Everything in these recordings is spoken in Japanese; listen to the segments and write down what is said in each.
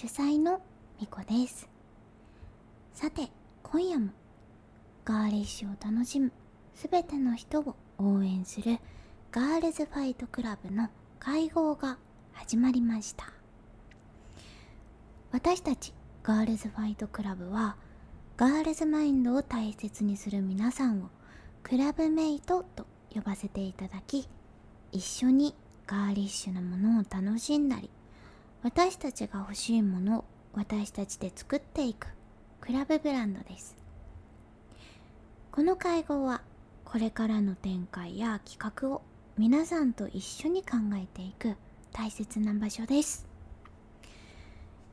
主催のみこです。さて今夜もガーリッシュを楽しむすべての人を応援するガールズファイトクラブの会合が始まりました。私たちガールズファイトクラブはガールズマインドを大切にする皆さんをクラブメイトと呼ばせていただき一緒にガーリッシュなものを楽しんだり私たちが欲しいものを私たちで作っていくクラブブランドです。この会合はこれからの展開や企画を皆さんと一緒に考えていく大切な場所です。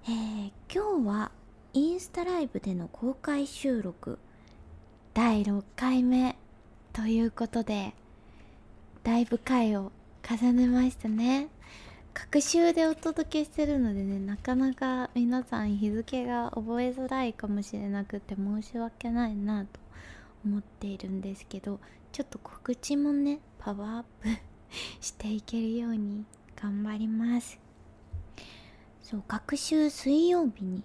えー、今日はインスタライブでの公開収録第6回目ということでだいぶ回を重ねましたね。隔週でお届けしてるのでねなかなか皆さん日付が覚えづらいかもしれなくて申し訳ないなと思っているんですけどちょっと告知もねパワーアップしていけるように頑張ります。そう各週水曜日に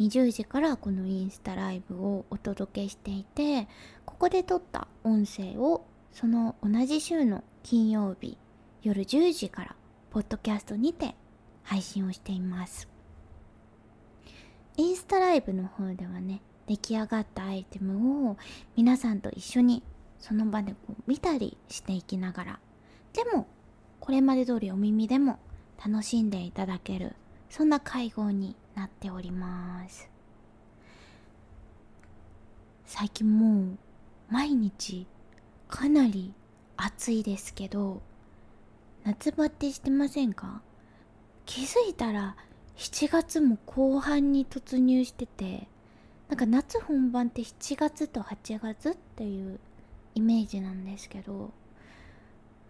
20時からこのインスタライブをお届けしていてここで撮った音声をその同じ週の金曜日夜10時からポッドキャストにて配信をしています。インスタライブの方ではね出来上がったアイテムを皆さんと一緒にその場でこう見たりしていきながらでもこれまで通りお耳でも楽しんでいただけるそんな会合になっております。最近もう毎日かなり暑いですけど夏バテしてませんか？気づいたら7月も後半に突入しててなんか夏本番って7月と8月っていうイメージなんですけど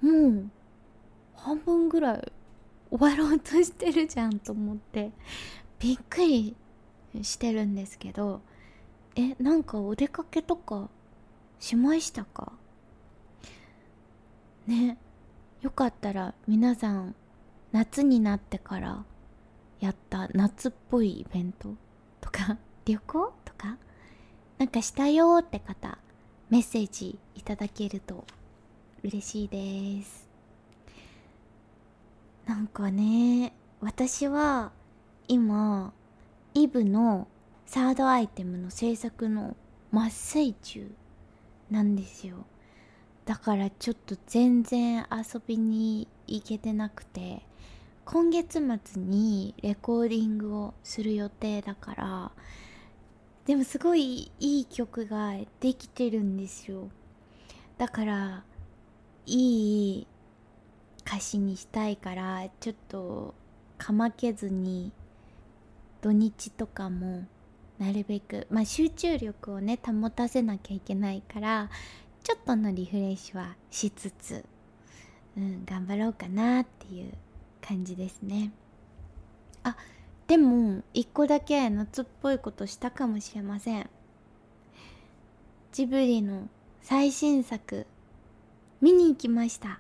もう半分ぐらい終わろうとしてるじゃんと思ってびっくりしてるんですけどえなんかお出かけとかしましたか？ねよかったら皆さん夏になってからやった夏っぽいイベントとか 旅行とかなんかしたよって方メッセージいただけると嬉しいです。なんかね私は今イブのサードアイテムの制作の真っ最中なんですよ。だからちょっと全然遊びに行けてなくて今月末にレコーディングをする予定だからでもすごいいい曲ができてるんですよ。だからいい歌詞にしたいからちょっとかまけずに土日とかもなるべくまあ集中力をね保たせなきゃいけないからちょっとのリフレッシュはしつつ、うん、頑張ろうかなっていう感じですね。あでも一個だけ夏っぽいことしたかもしれません。ジブリの最新作見に行きました。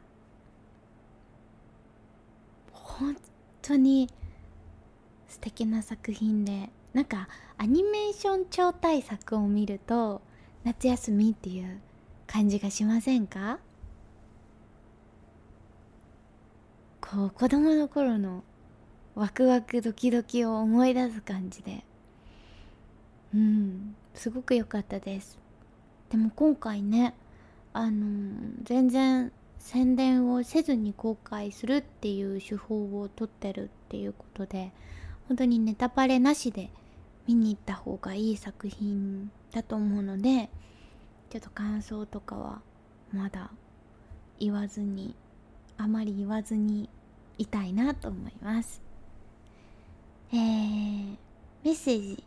本当に素敵な作品でなんかアニメーション超大作を見ると夏休みっていう感じがしませんか？こう子供の頃のワクワクドキドキを思い出す感じで。うんすごく良かったです。でも今回ねあの全然宣伝をせずに公開するっていう手法をとってるっていうことで本当にネタバレなしで見に行った方がいい作品だと思うのでちょっと感想とかはまだ言わずにあまり言わずにいたいなと思います。えー、メッセージ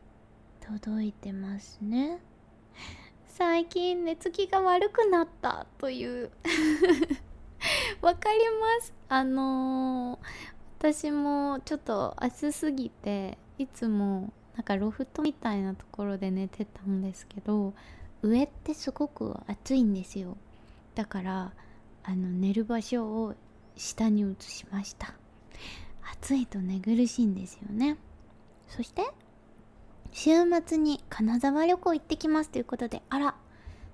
届いてますね。最近寝つきが悪くなったという。わかります。あのー、私もちょっと暑すぎていつもなんかロフトみたいなところで寝てたんですけど上ってすごく暑いんですよ。だからあの寝る場所を下に移しました。暑いと寝苦しいんですよね。そして週末に金沢旅行行ってきますということであら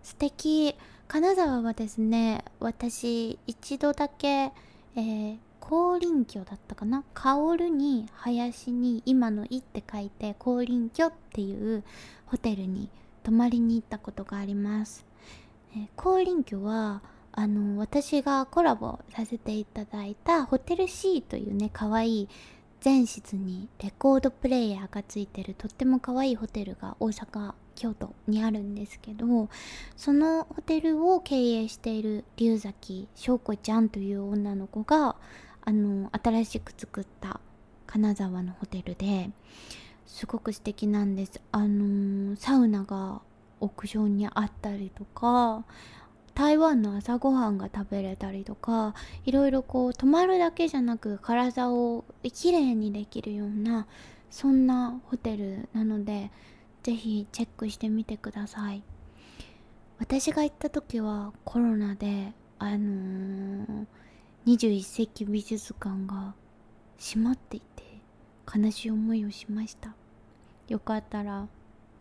素敵。金沢はですね私一度だけ、えー、高林居だったかな？香るに林に今の「い」って書いて高林居っていうホテルに泊まりに行ったことがあります、え、高林居はあの私がコラボさせていただいたホテル C というね可愛い全室にレコードプレーヤーがついてるとっても可愛いホテルが大阪京都にあるんですけどそのホテルを経営している龍崎翔子ちゃんという女の子があの新しく作った金沢のホテルですごく素敵なんです。あのサウナが屋上にあったりとか台湾の朝ごはんが食べれたりとかいろいろこう泊まるだけじゃなく体をきれいにできるようなそんなホテルなのでぜひチェックしてみてください。私が行った時はコロナであのー、21世紀美術館が閉まっていて悲しい思いをしました。よかったら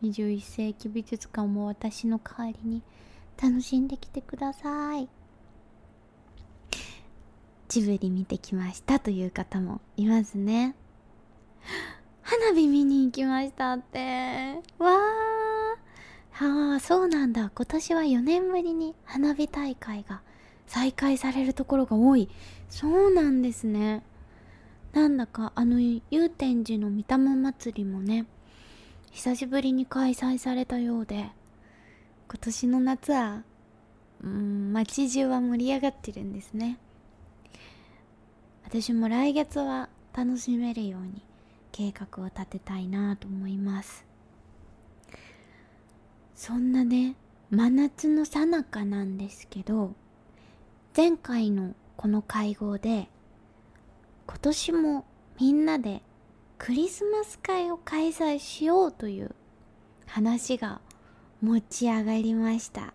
21世紀美術館も私の代わりに楽しんできてください。ジブリ見てきましたという方もいますね。花火見に行きましたって。わー。はあそうなんだ。今年は4年ぶりに花火大会が再開されるところが多い。そうなんですね。なんだかあの祐天寺の御霊祭りもね久しぶりに開催されたようで今年の夏はうん街中は盛り上がってるんですね。私も来月は楽しめるように計画を立てたいなと思います。そんなね真夏の最中なんですけど前回のこの会合で今年もみんなでクリスマス会を開催しようという話が持ち上がりました。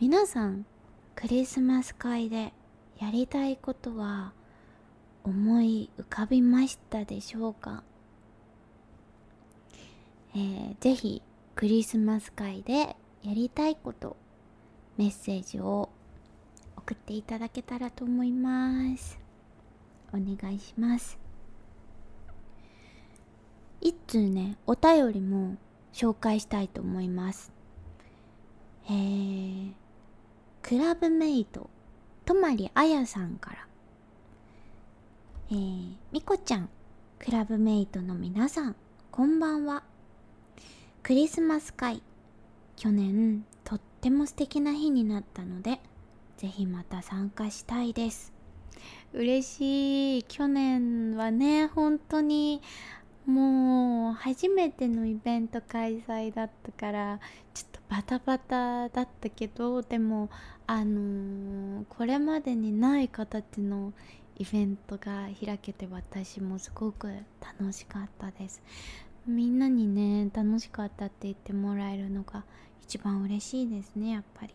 皆さんクリスマス会でやりたいことは思い浮かびましたでしょうか、えー、ぜひクリスマス会でやりたいことメッセージを送っていただけたらと思います。お願いします。一通ねお便りも紹介したいと思います。えー、クラブメイト泊あやさんから。えー、みこちゃんクラブメイトの皆さんこんばんは。クリスマス会去年とっても素敵な日になったのでぜひまた参加したいです。嬉しい。去年はね本当にもう初めてのイベント開催だったからちょっとバタバタだったけどでもあのー、これまでにない形のイベントが開けて私もすごく楽しかったです。みんなにね楽しかったって言ってもらえるのが一番嬉しいですねやっぱり。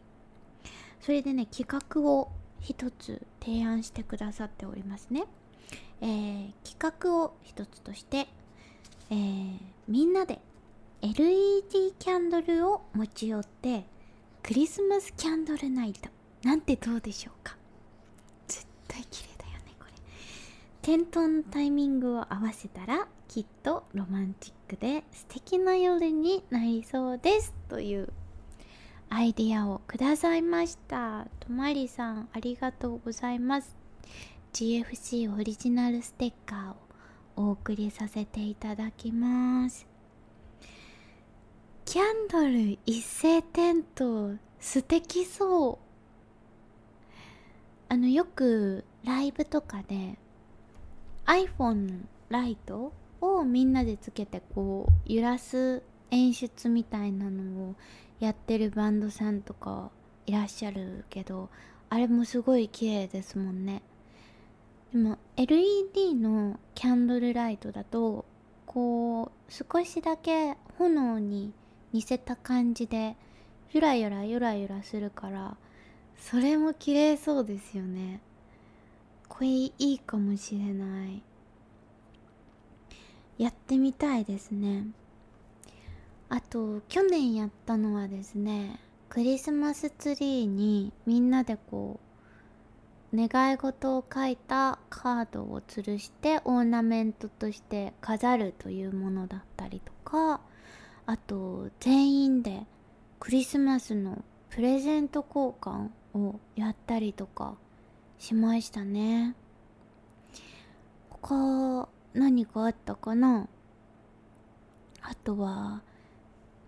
それでね企画を一つ提案してくださっておりますね、えー、企画を一つとしてえー、みんなで LED キャンドルを持ち寄ってクリスマスキャンドルナイトなんてどうでしょうか。絶対綺麗だよねこれ。点灯のタイミングを合わせたらきっとロマンチックで素敵な夜になりそうです。というアイディアをくださいました。とまりさんありがとうございます。GFC オリジナルステッカーをお送りさせていただきます。キャンドル一斉点灯素敵そう。あのよくライブとかで iPhone ライトをみんなでつけてこう揺らす演出みたいなのをやってるバンドさんとかいらっしゃるけどあれもすごい綺麗ですもんね。でも LED のキャンドルライトだとこう少しだけ炎に似せた感じでゆらゆらゆらゆらするからそれも綺麗そうですよね。これいいかもしれない。やってみたいですね。あと去年やったのはですねクリスマスツリーにみんなでこう願い事を書いたカードを吊るしてオーナメントとして飾るというものだったりとかあと全員でクリスマスのプレゼント交換をやったりとかしましたね。他何かあったかな？あとは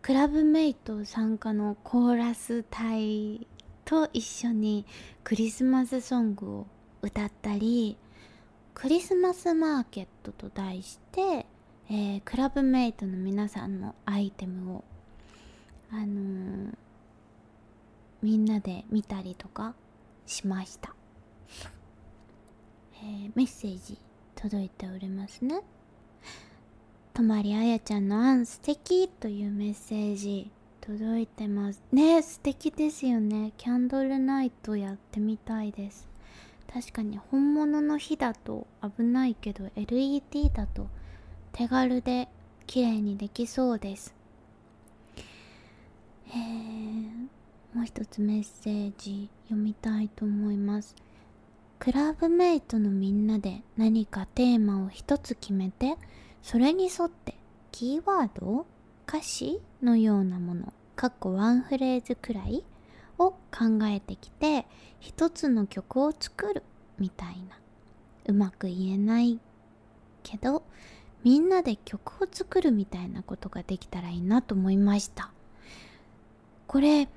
クラブメイト参加のコーラス隊と一緒にクリスマスソングを歌ったりクリスマスマーケットと題して、えー、クラブメイトの皆さんのアイテムをあのー、みんなで見たりとかしました、えー、メッセージ届いておりますね。とまりあやちゃんの案素敵というメッセージ届いてます。ね素敵ですよね。キャンドルナイトやってみたいです。確かに本物の火だと危ないけど LED だと手軽で綺麗にできそうです。え、もう一つメッセージ読みたいと思います。クラブメイトのみんなで何かテーマを一つ決めてそれに沿ってキーワード歌詞のようなものかっこワンフレーズくらいを考えてきて一つの曲を作るみたいな。うまく言えないけどみんなで曲を作るみたいなことができたらいいなと思いました。これ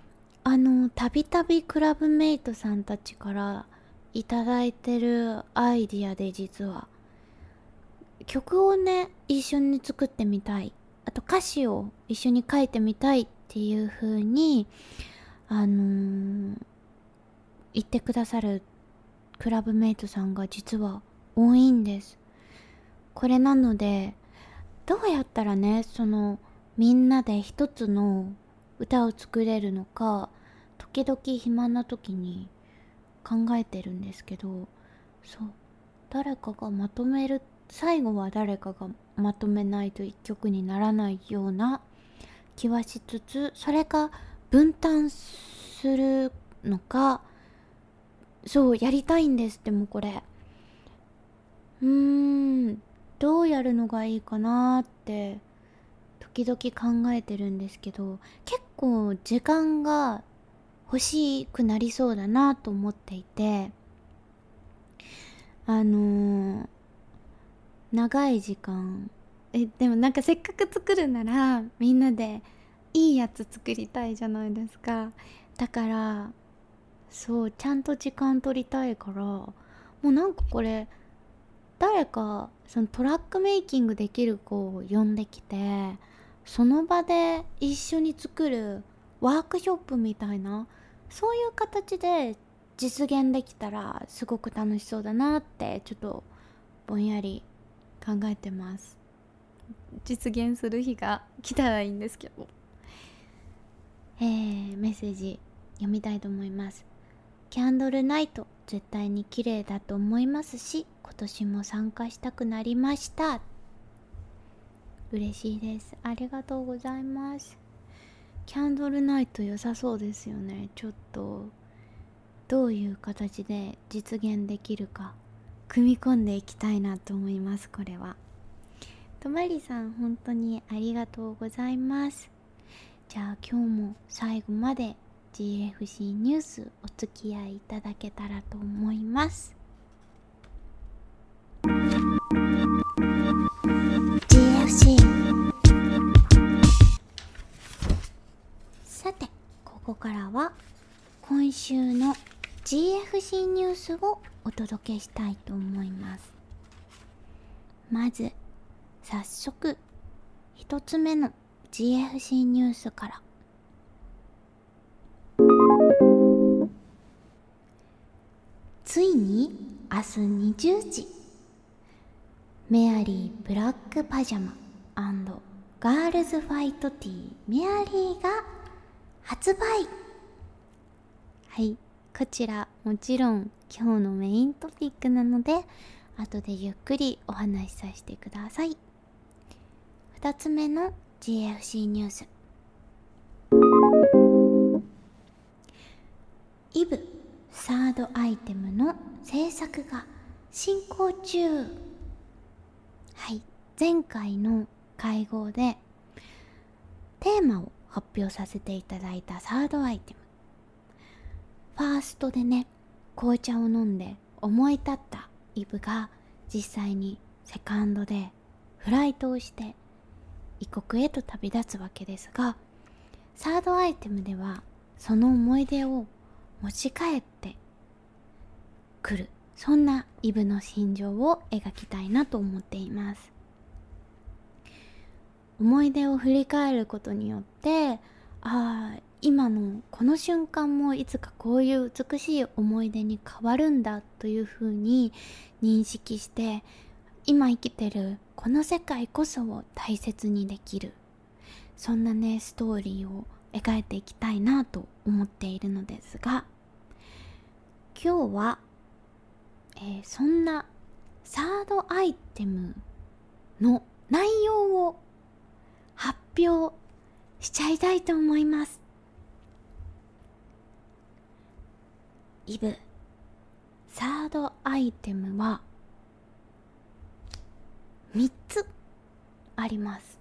あのたびたびクラブメイトさんたちからいただいてるアイディアで実は曲をね一緒に作ってみたい。あと歌詞を一緒に書いてみたいっていう風にあのー、言ってくださるクラブメイトさんが実は多いんです。これなのでどうやったらねそのみんなで一つの歌を作れるのか時々暇な時に考えてるんですけどそう誰かがまとめる最後は誰かがまとめないと一曲にならないような気はしつつそれが分担するのかそうやりたいんですでもこれ。うーんどうやるのがいいかなって時々考えてるんですけど結構時間が欲しくなりそうだなと思っていてあのー、長い時間。えでもなんかせっかく作るならみんなでいいやつ作りたいじゃないですか。だからそうちゃんと時間取りたいから。もうなんかこれ誰かそのトラックメイキングできる子を呼んできてその場で一緒に作るワークショップみたいなそういう形で実現できたらすごく楽しそうだなってちょっとぼんやり考えてます。実現する日が来たらいいんですけど。えー、メッセージ読みたいと思います。キャンドルナイト絶対に綺麗だと思いますし今年も参加したくなりました。嬉しいです。ありがとうございます。キャンドルナイト良さそうですよね。ちょっとどういう形で実現できるか。組み込んでいきたいなと思いますこれは。とまりさん本当にありがとうございます。じゃあ今日も最後まで GFC ニュースお付き合いいただけたらと思います。さてここからは今週の GFC ニュースをお届けしたいと思います。まず早速一つ目の GFC ニュースから。ついに明日20時。メアリーブラックパジャマガールズファイトティーメアリーが発売。はい。こちらもちろん今日のメイントピックなので後でゆっくりお話しさせてください。2つ目の GFC ニュース。イブサードアイテムの制作が進行中。はい前回の会合でテーマを発表させていただいたサードアイテム。ファーストでね紅茶を飲んで思い立ったイブが実際にセカンドでフライトをして異国へと旅立つわけですがサードアイテムではその思い出を持ち帰ってくる。そんなイブの心情を描きたいなと思っています。思い出を振り返ることによってああ今のこの瞬間もいつかこういう美しい思い出に変わるんだというふうに認識して今生きてるこの世界こそを大切にできる。そんなねストーリーを描いていきたいなと思っているのですが今日は、えー、そんなサードアイテムの内容を発表しちゃいたいと思います。イブ。サードアイテムは3つあります。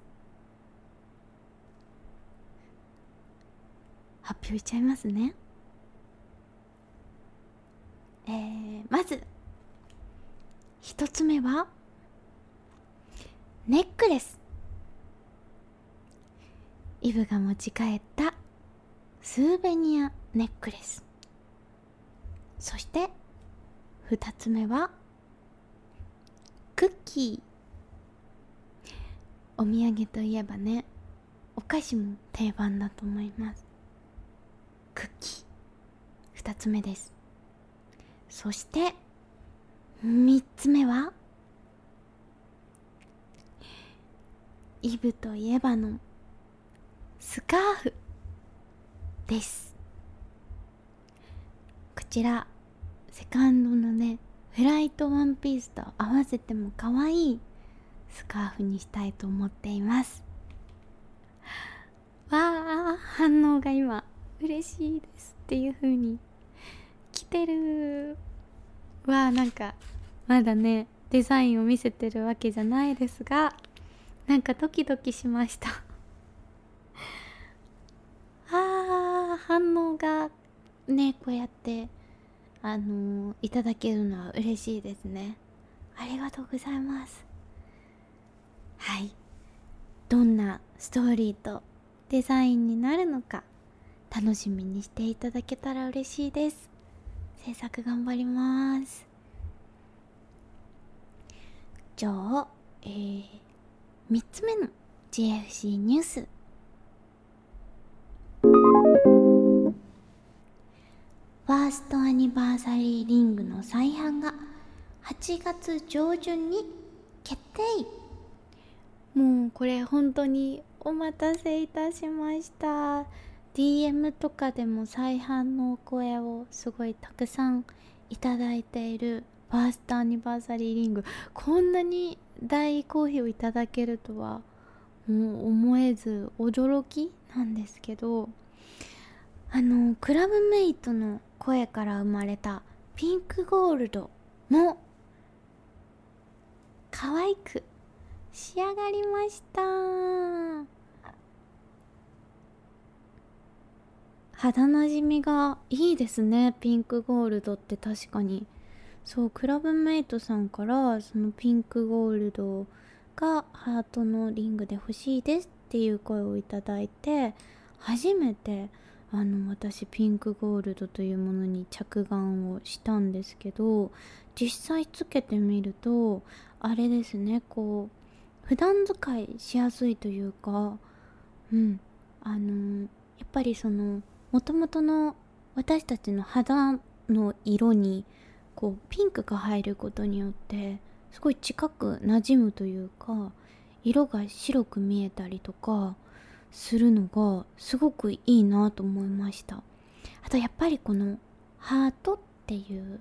発表しちゃいますね。えー、まず一つ目はネックレス。イブが持ち帰ったスーベニアネックレス。そして二つ目はクッキー。お土産といえばねお菓子も定番だと思います。クッキー。二つ目です。そして3つ目はイブといえばのスカーフです。こちらセカンドのねフライトワンピースと合わせても可愛いスカーフにしたいと思っています。わあ反応が今嬉しいですっていう風に来てる。わあなんかまだねデザインを見せてるわけじゃないですがなんかドキドキしました。あー反応がねこうやってあの、いただけるのは嬉しいですね。ありがとうございます。はい。どんなストーリーとデザインになるのか楽しみにしていただけたら嬉しいです。制作頑張ります。じゃあえー、3つ目の GFC ニュース。ァーストアニバーサリーリングの再販が8月上旬に決定。もうこれ本当にお待たせいたしました。DM とかでも再販のお声をすごいたくさんいただいているファーストアニバーサリーリング。こんなに大好評いただけるとはもう思えず驚きなんですけど。あのクラブメイトの声から生まれたピンクゴールドも可愛く仕上がりました。肌なじみがいいですね。ピンクゴールドって確かに。そうクラブメイトさんからそのピンクゴールドがハートのリングで欲しいですっていう声をいただいて初めてあの私ピンクゴールドというものに着眼をしたんですけど実際つけてみるとあれですねこう普段使いしやすいというかうんあのやっぱりそのもともとの私たちの肌の色にこうピンクが入ることによってすごい近く馴染むというか色が白く見えたりとかするのがすごくいいなと思いました。あとやっぱりこのハートっていう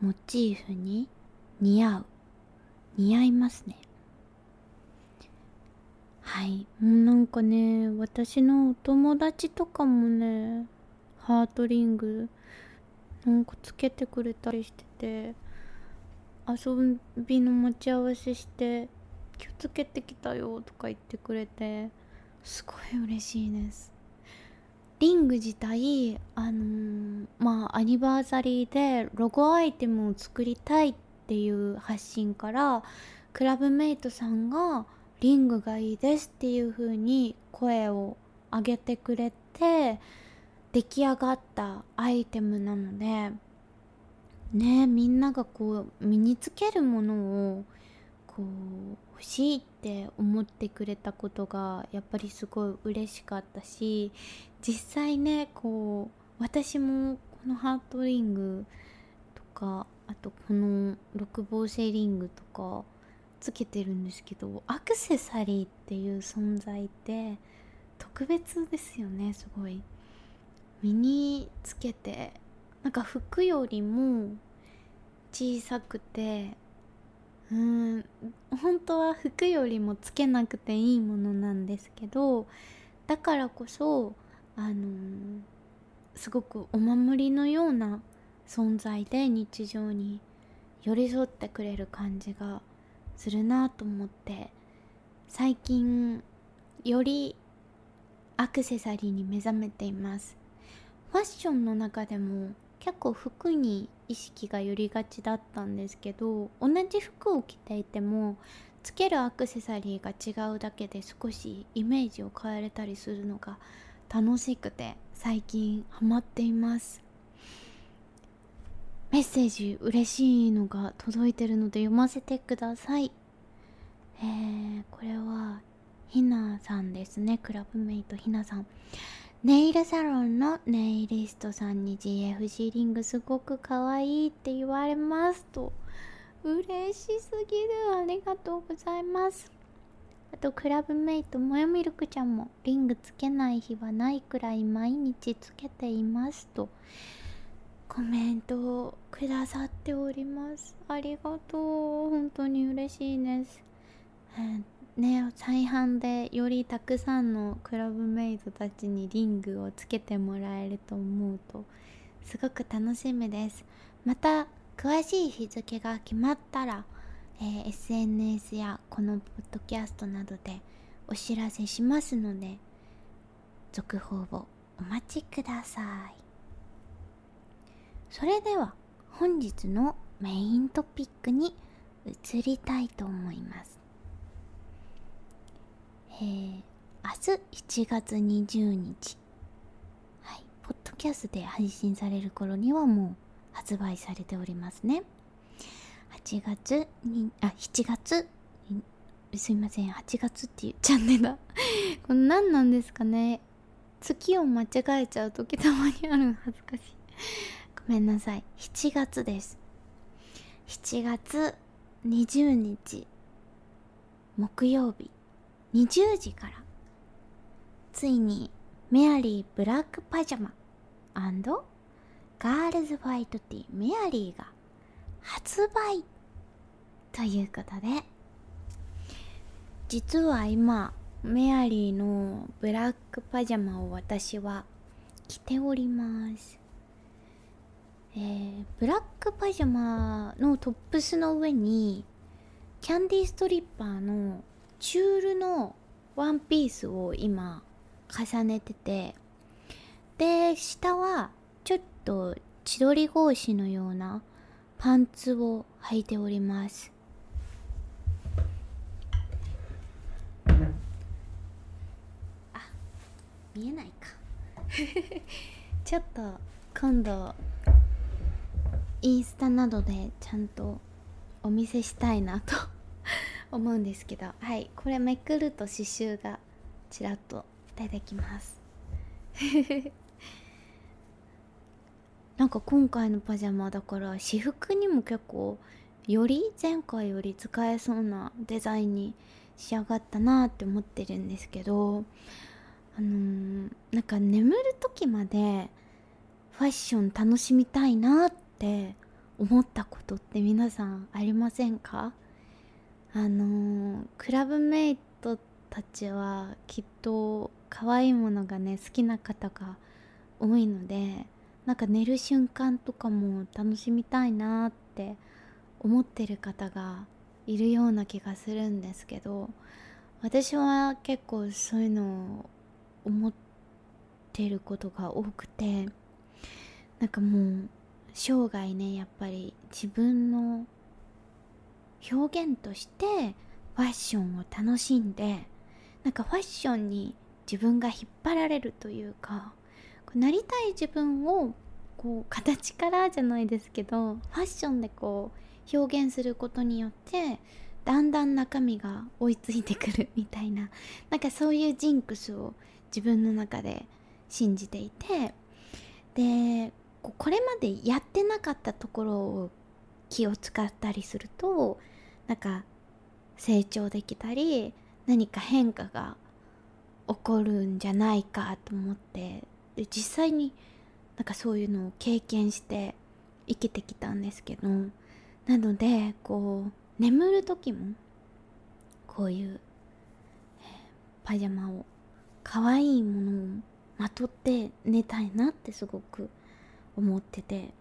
モチーフに似合う。似合いますね。はい。もうなんかね私のお友達とかもねハートリングなんかつけてくれたりしてて遊びの待ち合わせして「今日つけてきたよ」とか言ってくれてすごい嬉しいです。リング自体あのー、まあアニバーサリーでロゴアイテムを作りたいっていう発信からクラブメイトさんがリングがいいですっていう風に声を上げてくれて出来上がったアイテムなのでねみんながこう身につけるものをこう欲しいっって思ってくれたことがやっぱりすごい嬉しかったし実際ねこう私もこのハートリングとかあとこの六芒星リングとかつけてるんですけどアクセサリーっていう存在って特別ですよねすごい。身につけてなんか服よりも小さくてうん本当は服よりもつけなくていいものなんですけどだからこそあのー、すごくお守りのような存在で日常に寄り添ってくれる感じがするなと思って最近よりアクセサリーに目覚めています。ファッションの中でも結構服に意識が寄りがちだったんですけど同じ服を着ていてもつけるアクセサリーが違うだけで少しイメージを変えれたりするのが楽しくて最近ハマっています。メッセージ嬉しいのが届いてるので読ませてください。えー、これはひなさんですね。クラブメイトひなさん。ネイルサロンのネイリストさんに GFC リングすごく可愛いって言われますと。嬉しすぎる。ありがとうございます。あとクラブメイトもやミルクちゃんもリングつけない日はないくらい毎日つけていますと。コメントをくださっております。ありがとう。本当に嬉しいです、ね再販でよりたくさんのクラブメイトたちにリングをつけてもらえると思うとすごく楽しみです。また詳しい日付が決まったら、えー、SNS やこのポッドキャストなどでお知らせしますので続報をお待ちください。それでは本日のメイントピックに移りたいと思います。えー、明日7月20日。はい。ポッドキャストで配信される頃にはもう発売されておりますね。8月にあ7月？すいません。8月って言っちゃうんでだ。これ何なんですかね。月を間違えちゃう時たまにある恥ずかしい。ごめんなさい。7月です。7月20日。木曜日。20時から。ついにメアリーブラックパジャマガールズファイトティーメアリーが発売ということで。実は今メアリーのブラックパジャマを私は着ております。えー、ブラックパジャマのトップスの上にキャンディーストリッパーのチュールのワンピースを今重ねててで下はちょっと千鳥格子のようなパンツを履いております。あ見えないか。ちょっと今度インスタなどでちゃんとお見せしたいなと。思うんですけどはいこれめくると刺繍がちらっと出てきます。なんか今回のパジャマだから私服にも結構より前回より使えそうなデザインに仕上がったなって思ってるんですけどあのー、なんか眠る時までファッション楽しみたいなってって思ったことって皆さんありませんか？あのー、クラブメイトたちはきっと可愛いものがね好きな方が多いのでなんか寝る瞬間とかも楽しみたいなって思ってる方がいるような気がするんですけど私は結構そういうのを思ってることが多くてなんかもう生涯ねやっぱり自分の表現としてファッションを楽しんでなんかファッションに自分が引っ張られるというかなりたい自分をこう形からじゃないですけどファッションでこう表現することによってだんだん中身が追いついてくる みたいななんかそういうジンクスを自分の中で信じていてでこれまでやってなかったところを気を使ったりするとなんか成長できたり何か変化が起こるんじゃないかと思ってで実際になんかそういうのを経験して生きてきたんですけどなのでこう眠る時もこういう、パジャマを可愛いものをまとって寝たいなってすごく思ってて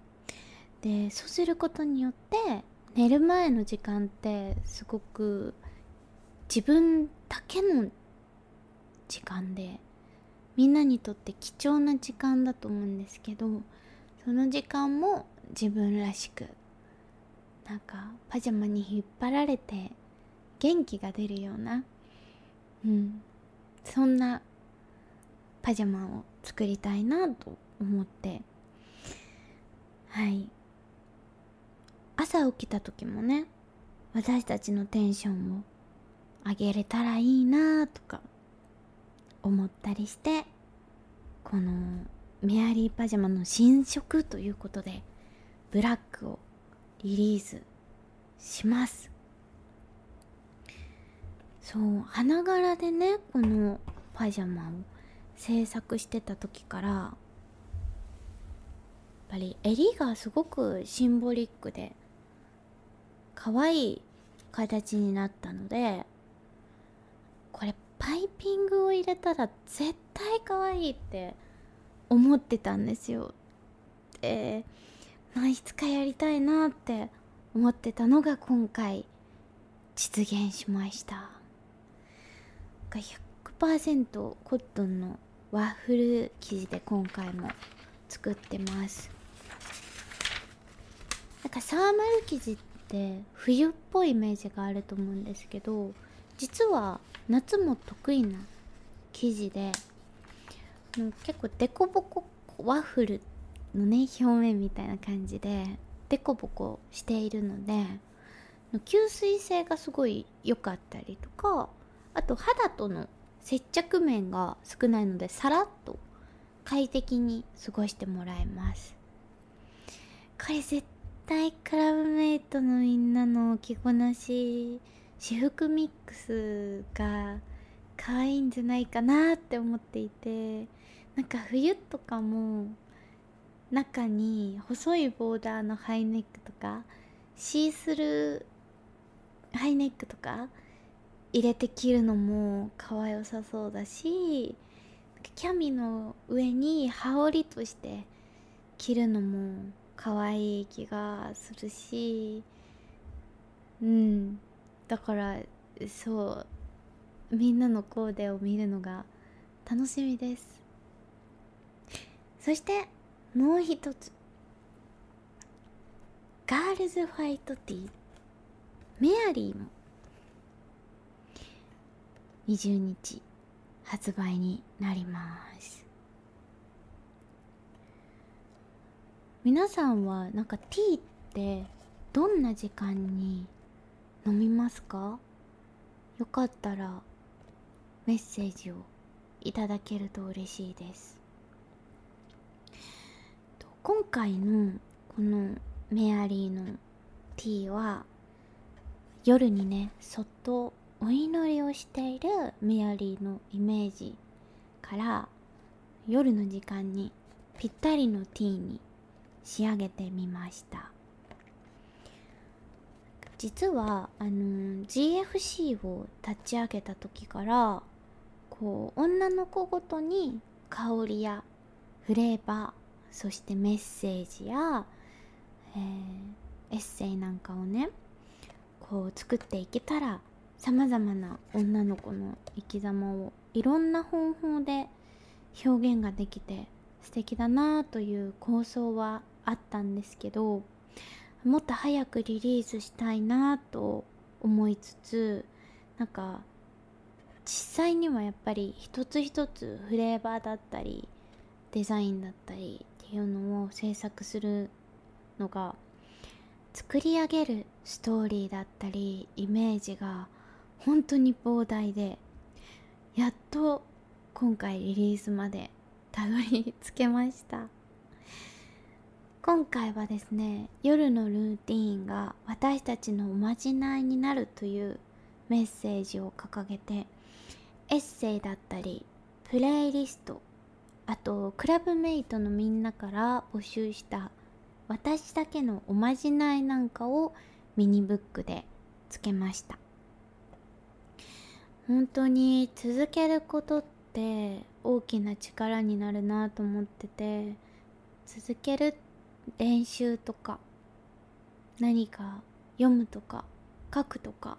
でそうすることによって寝る前の時間ってすごく自分だけの時間でみんなにとって貴重な時間だと思うんですけどその時間も自分らしくなんかパジャマに引っ張られて元気が出るようなうんそんなパジャマを作りたいなと思ってはい。朝起きた時もね私たちのテンションを上げれたらいいなとか思ったりしてこのメアリーパジャマの新色ということでブラックをリリースします。そう花柄でねこのパジャマを制作してた時からやっぱり襟がすごくシンボリックで可愛い形になったのでこれパイピングを入れたら絶対可愛いって思ってたんですよ。でまあいつかやりたいなって思ってたのが今回実現しました。100%コットンのワッフル生地で今回も作ってます。なんかサーマル生地って冬っぽいイメージがあると思うんですけど実は夏も得意な生地で結構デコボコワッフルのね表面みたいな感じでデコボコしているので吸水性がすごい良かったりとかあと肌との接着面が少ないのでさらっと快適に過ごしてもらえます。これ絶対クラブメイトのみんなの着こなし私服ミックスが可愛いんじゃないかなって思っていてなんか冬とかも中に細いボーダーのハイネックとかシースルーハイネックとか入れて着るのも可愛よさそうだしキャミの上に羽織として着るのも可愛い気がするしうん。だからそう。みんなのコーデを見るのが楽しみです。そしてもう一つ。ガールズファイトティー。メアリーも。20日発売になります。皆さんはなんかティーってどんな時間に飲みますか？よかったらメッセージをいただけると嬉しいです。今回のこのメアリーのティーは夜にねそっとお祈りをしているメアリーのイメージから夜の時間にぴったりのティーに仕上げてみました。実はあの GFC を立ち上げた時からこう女の子ごとに香りやフレーバーそしてメッセージや、えー、エッセイなんかをねこう作っていけたらさまざまな女の子の生き様をいろんな方法で表現ができて素敵だなという構想はあったんですけどもっと早くリリースしたいなと思いつつなんか実際にはやっぱり一つ一つフレーバーだったりデザインだったりっていうのを制作するのが作り上げるストーリーだったりイメージが本当に膨大でやっと今回リリースまでたどり着けました。今回はですね夜のルーティーンが私たちのおまじないになるというメッセージを掲げてエッセイだったりプレイリストあとクラブメイトのみんなから募集した私だけのおまじないなんかをミニブックでつけました。本当に続けることって大きな力になるなと思ってて続けるって練習とか何か読むとか書くとか。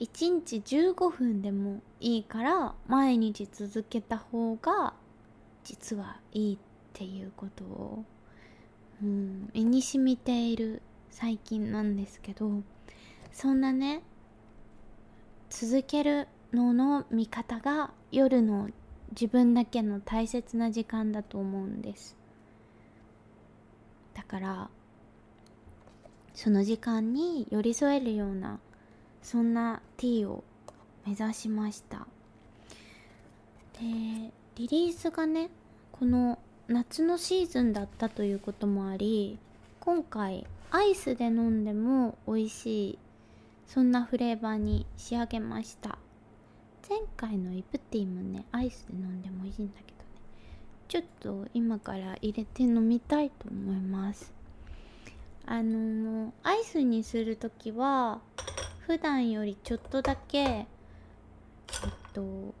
1日15分でもいいから毎日続けた方が実はいいっていうことを、うん、身に染みている最近なんですけどそんなね続けるのの見方が夜の自分だけの大切な時間だと思うんです。だからその時間に寄り添えるようなそんな T を目指しました。でリリースがねこの夏のシーズンだったということもあり今回アイスで飲んでも美味しいそんなフレーバーに仕上げました。前回のイプティもねアイスで飲んでも美味しいんだけど。ちょっと今から入れて飲みたいと思います。あの、アイスにする時は普段よりちょっとだけえっと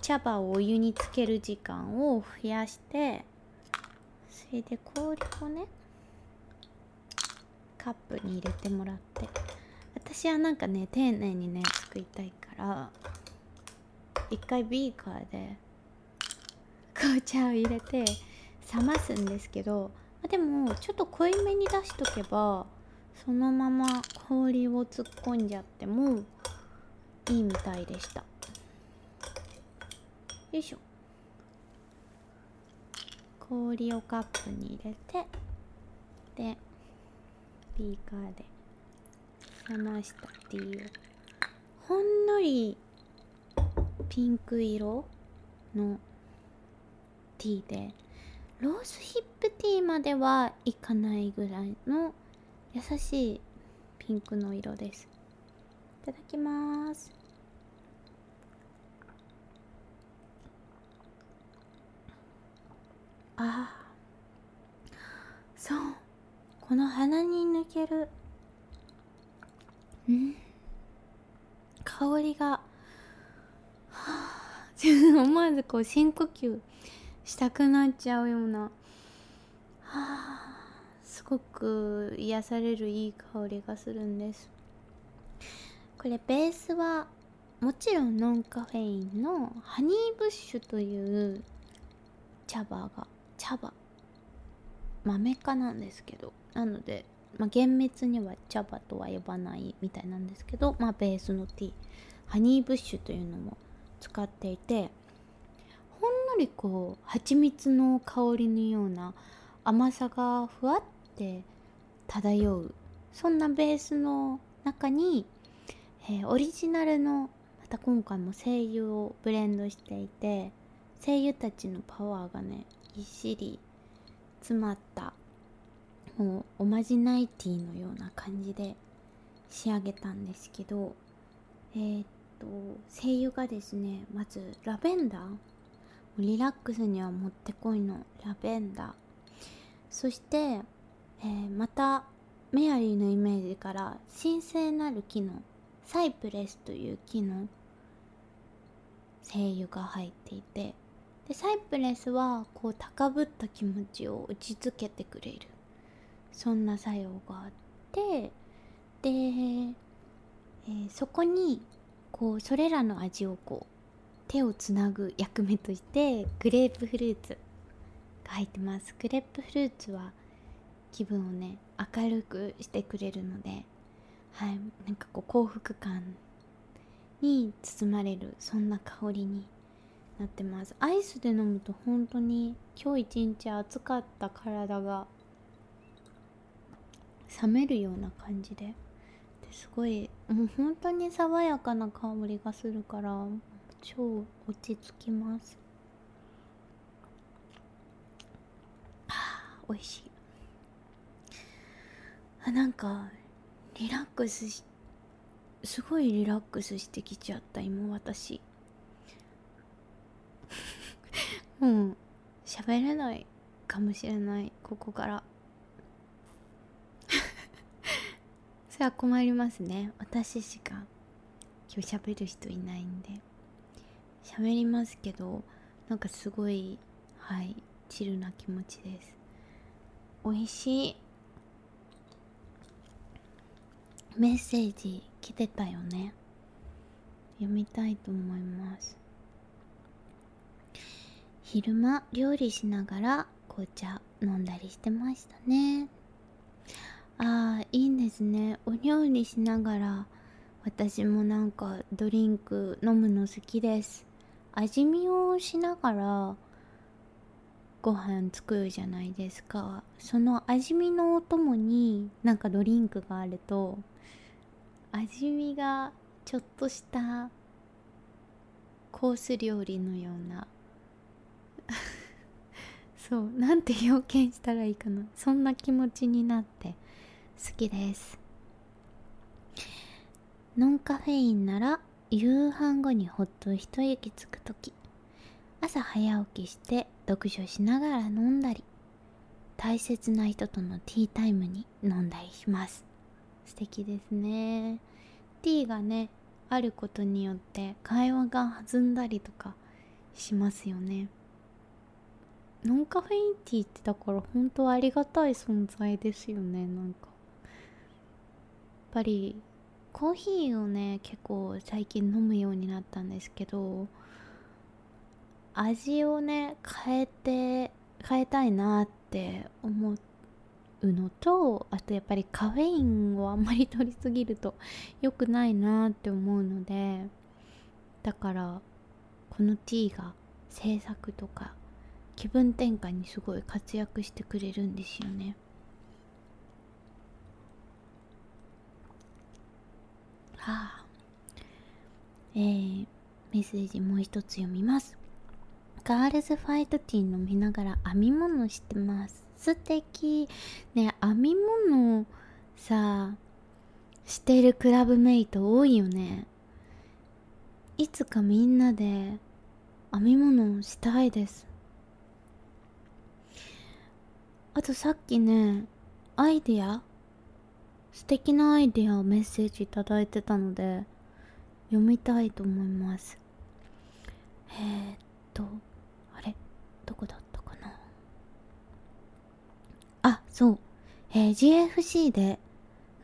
茶葉をお湯につける時間を増やしてそれで氷をねカップに入れてもらって。私はなんかね丁寧にね作りたいから一回ビーカーで紅茶を入れて冷ますんですけどでもちょっと濃いめに出しとけばそのまま氷を突っ込んじゃってもいいみたいでした。よいしょ。氷をカップに入れてでビーカーで冷ましたっていうほんのりピンク色のティーでロースヒップティーまではいかないぐらいの優しいピンクの色です。いただきます。あそう。この鼻に抜ける。うん。香りが。はあ 思わずこう深呼吸。したくなっちゃうような。はあすごく癒されるいい香りがするんです。これベースはもちろんノンカフェインのハニーブッシュという茶葉が茶葉豆科なんですけどなので、まあ、厳密には茶葉とは呼ばないみたいなんですけど、まあ、ベースのティーハニーブッシュというのも使っていてんのりこう蜂蜜の香りのような甘さがふわって漂うそんなベースの中に、えー、オリジナルのまた今回も声優をブレンドしていて声優たちのパワーがねぎっしり詰まったもうおまじないティーのような感じで仕上げたんですけどえー、っと声優がですねまずラベンダーリラックスにはもってこいのラベンダー。そして、えー、またメアリーのイメージから神聖なる木のサイプレスという木の精油が入っていてでサイプレスはこう高ぶった気持ちを打ちつけてくれる。そんな作用があってで、えー、そこにこうそれらの味をこう手をつなぐ役目としてグレープフルーツが入ってます。グレープフルーツは気分をね明るくしてくれるのではい。なんかこう幸福感に包まれるそんな香りになってます。アイスで飲むと本当に今日一日暑かった体が冷めるような感じですごいもう本当に爽やかな香りがするから超落ち着きます。は あ美味しい。あなんかリラックスしすごいリラックスしてきちゃった今私。もう喋れないかもしれないここから。それは困りますね。私しか今日喋る人いないんで。喋りますけどなんかすごいはいチルな気持ちです。美味しい。メッセージ来てたよね。読みたいと思います。昼間料理しながら紅茶飲んだりしてましたね。ああいいんですね。お料理しながら私もなんかドリンク飲むの好きです。味見をしながらご飯作るじゃないですか。その味見のお供になんかドリンクがあると味見がちょっとしたコース料理のような そうなんて表現したらいいかな。そんな気持ちになって好きです。ノンカフェインなら夕飯後にほっと一息つく時朝早起きして読書しながら飲んだり大切な人とのティータイムに飲んだりします。素敵ですね。ティーがねあることによって会話が弾んだりとかしますよね。ノンカフェインティーってだから本当ありがたい存在ですよねなんか。やっぱりコーヒーをね結構最近飲むようになったんですけど味をね変えて変えたいなって思うのとあとやっぱりカフェインをあんまり取りすぎると良くないなって思うのでだからこのティーが制作とか気分転換にすごい活躍してくれるんですよね。はあえー、メッセージもう一つ読みます。ガールズファイトティー飲みながら編み物してます。素敵。ね編み物さしてるクラブメイト多いよね。いつかみんなで編み物をしたいです。あとさっきねアイディア素敵なアイディアをメッセージいただいてたので読みたいと思います。えー、っとあれ？どこだったかな？あそう。えー、GFC で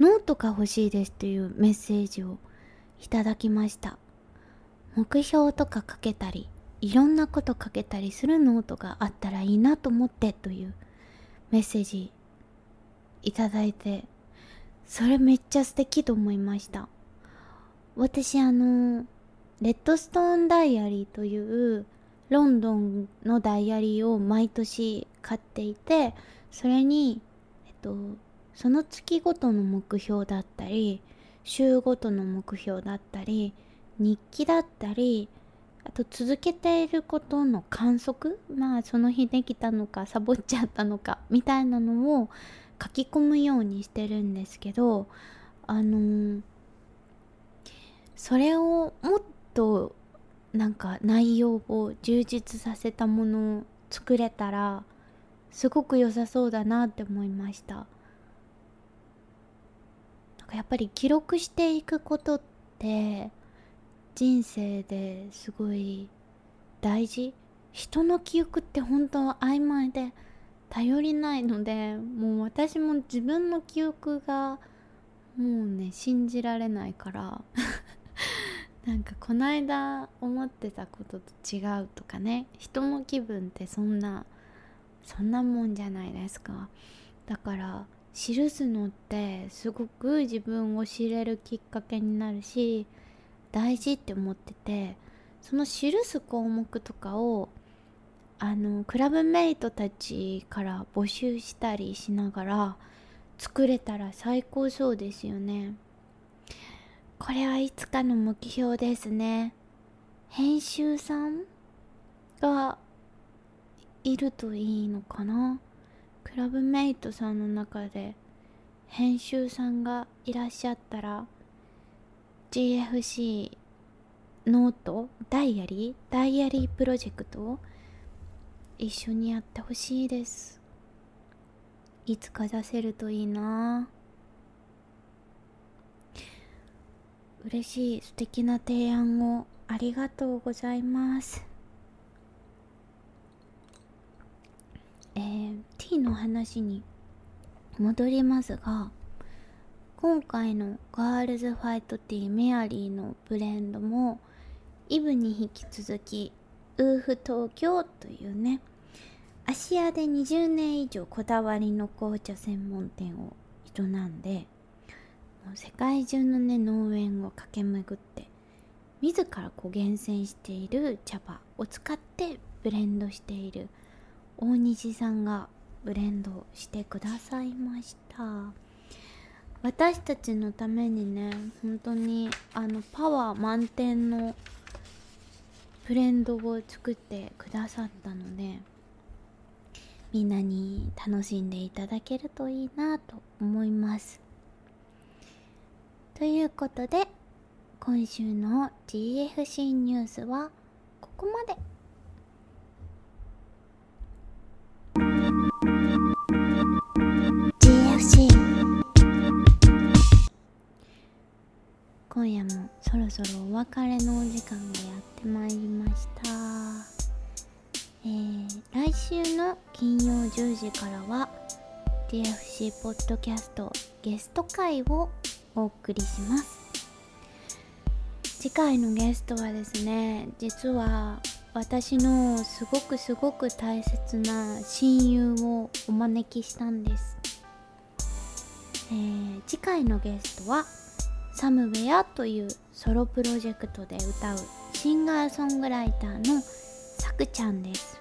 ノートが欲しいですというメッセージをいただきました。目標とか書けたりいろんなこと書けたりするノートがあったらいいなと思ってというメッセージいただいてそれめっちゃ素敵と思いました。私あのレッドストーンダイアリーというロンドンのダイアリーを毎年買っていてそれにえっとその月ごとの目標だったり週ごとの目標だったり日記だったりあと続けていることの観測まあその日できたのかサボっちゃったのかみたいなのを書き込むようにしてるんですけどあのー、それをもっとなんか内容を充実させたものを作れたらすごく良さそうだなって思いました。なんかやっぱり記録していくことって人生ですごい大事？人の記憶って本当は曖昧で頼りないのでもう私も自分の記憶がもうね信じられないから なんかこないだ思ってたことと違うとかね人の気分ってそんなそんなもんじゃないですか。だから記すのってすごく自分を知れるきっかけになるし大事って思っててその記す項目とかをあのクラブメイトたちから募集したりしながら作れたら最高そうですよね。これはいつかの目標ですね。編集さんがいるといいのかな？クラブメイトさんの中で編集さんがいらっしゃったら GFC ノートダイアリー？ダイアリープロジェクト？一緒にやってほしいです。いつか出せるといいな。嬉しい素敵な提案をありがとうございます。えー、T の話に戻りますが今回のガールズファイトティーメアリーのブレンドもイブに引き続きウーフ東京というね芦屋で20年以上こだわりの紅茶専門店を営んで世界中のね農園を駆け巡って自らこう厳選している茶葉を使ってブレンドしている大西さんがブレンドしてくださいました。私たちのためにね本当にあのパワー満点のフレンドを作ってくださったのでみんなに楽しんでいただけるといいなと思いますということで今週の GFC ニュースはここまで。今夜もそろそろお別れのお時間がやってまいりました。えー、来週の金曜10時からは DFC ポッドキャストゲスト会をお送りします。次回のゲストはですね実は私のすごくすごく大切な親友をお招きしたんです、えー、次回のゲストはサムウェアというソロプロジェクトで歌うシンガーソングライターのさくちゃんです。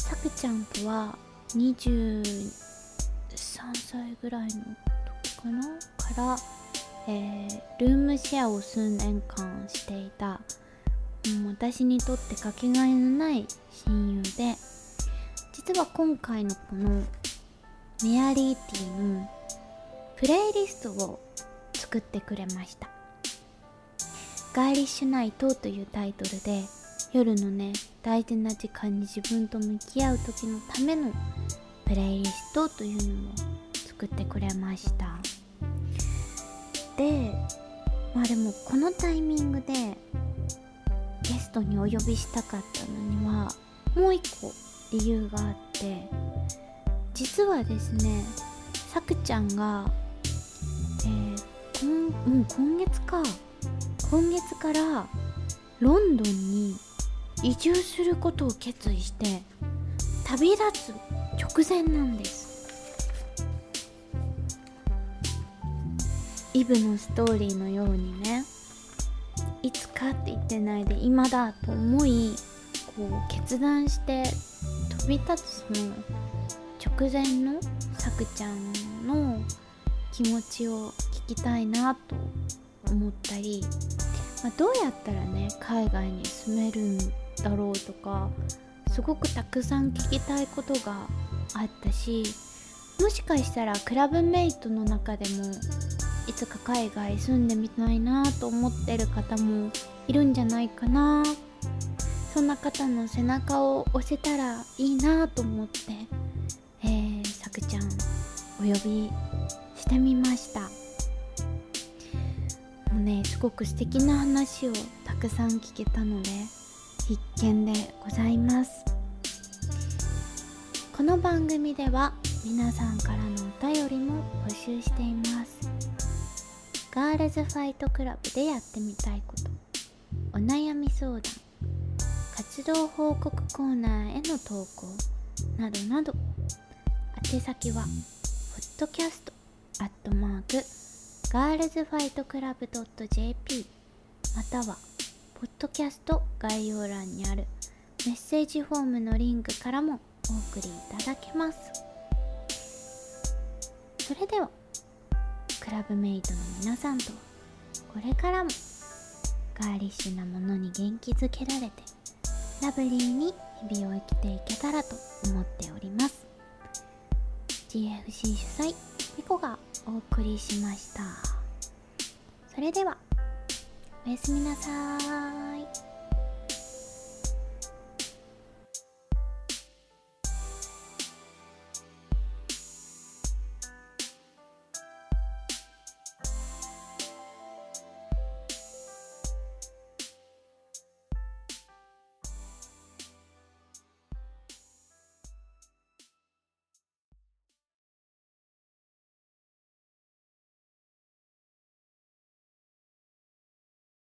さくちゃんとは23歳ぐらいの時かな？から、えー、ルームシェアを数年間していた。もう私にとってかけがえのない親友で実は今回のこのメアリーティのプレイリストを作ってくれました「ガーリッシュナイト」というタイトルで夜のね大事な時間に自分と向き合う時のためのプレイリストというのを作ってくれました。でまあでもこのタイミングでゲストにお呼びしたかったのにはもう一個理由があって実はですねさくちゃんがー、もう今月か。今月からロンドンに移住することを決意して旅立つ直前なんです。イブのストーリーのようにねいつかって言ってないで今だと思いこう決断して飛び立つその直前のさくちゃんの気持ちを聞きたいなと思ったり、まあ、どうやったらね海外に住めるんだろうとかすごくたくさん聞きたいことがあったしもしかしたらクラブメイトの中でもいつか海外住んでみたいなと思ってる方もいるんじゃないかな。そんな方の背中を押せたらいいなと思ってえー、さくちゃんお呼びしてみました。もうねすごく素敵な話をたくさん聞けたので必見でございます。この番組では皆さんからのお便りも募集しています。ガールズファイトクラブでやってみたいことお悩み相談活動報告コーナーへの投稿などなど宛先は podcast アットマークガールズファイトクラブ .jp またはポッドキャスト概要欄にあるメッセージフォームのリンクからもお送りいただけます。それではクラブメイトの皆さんとこれからもガーリッシュなものに元気づけられてラブリーに日々を生きていけたらと思っております。GFC 主催ミコがお送りしました。それではおやすみなさーい。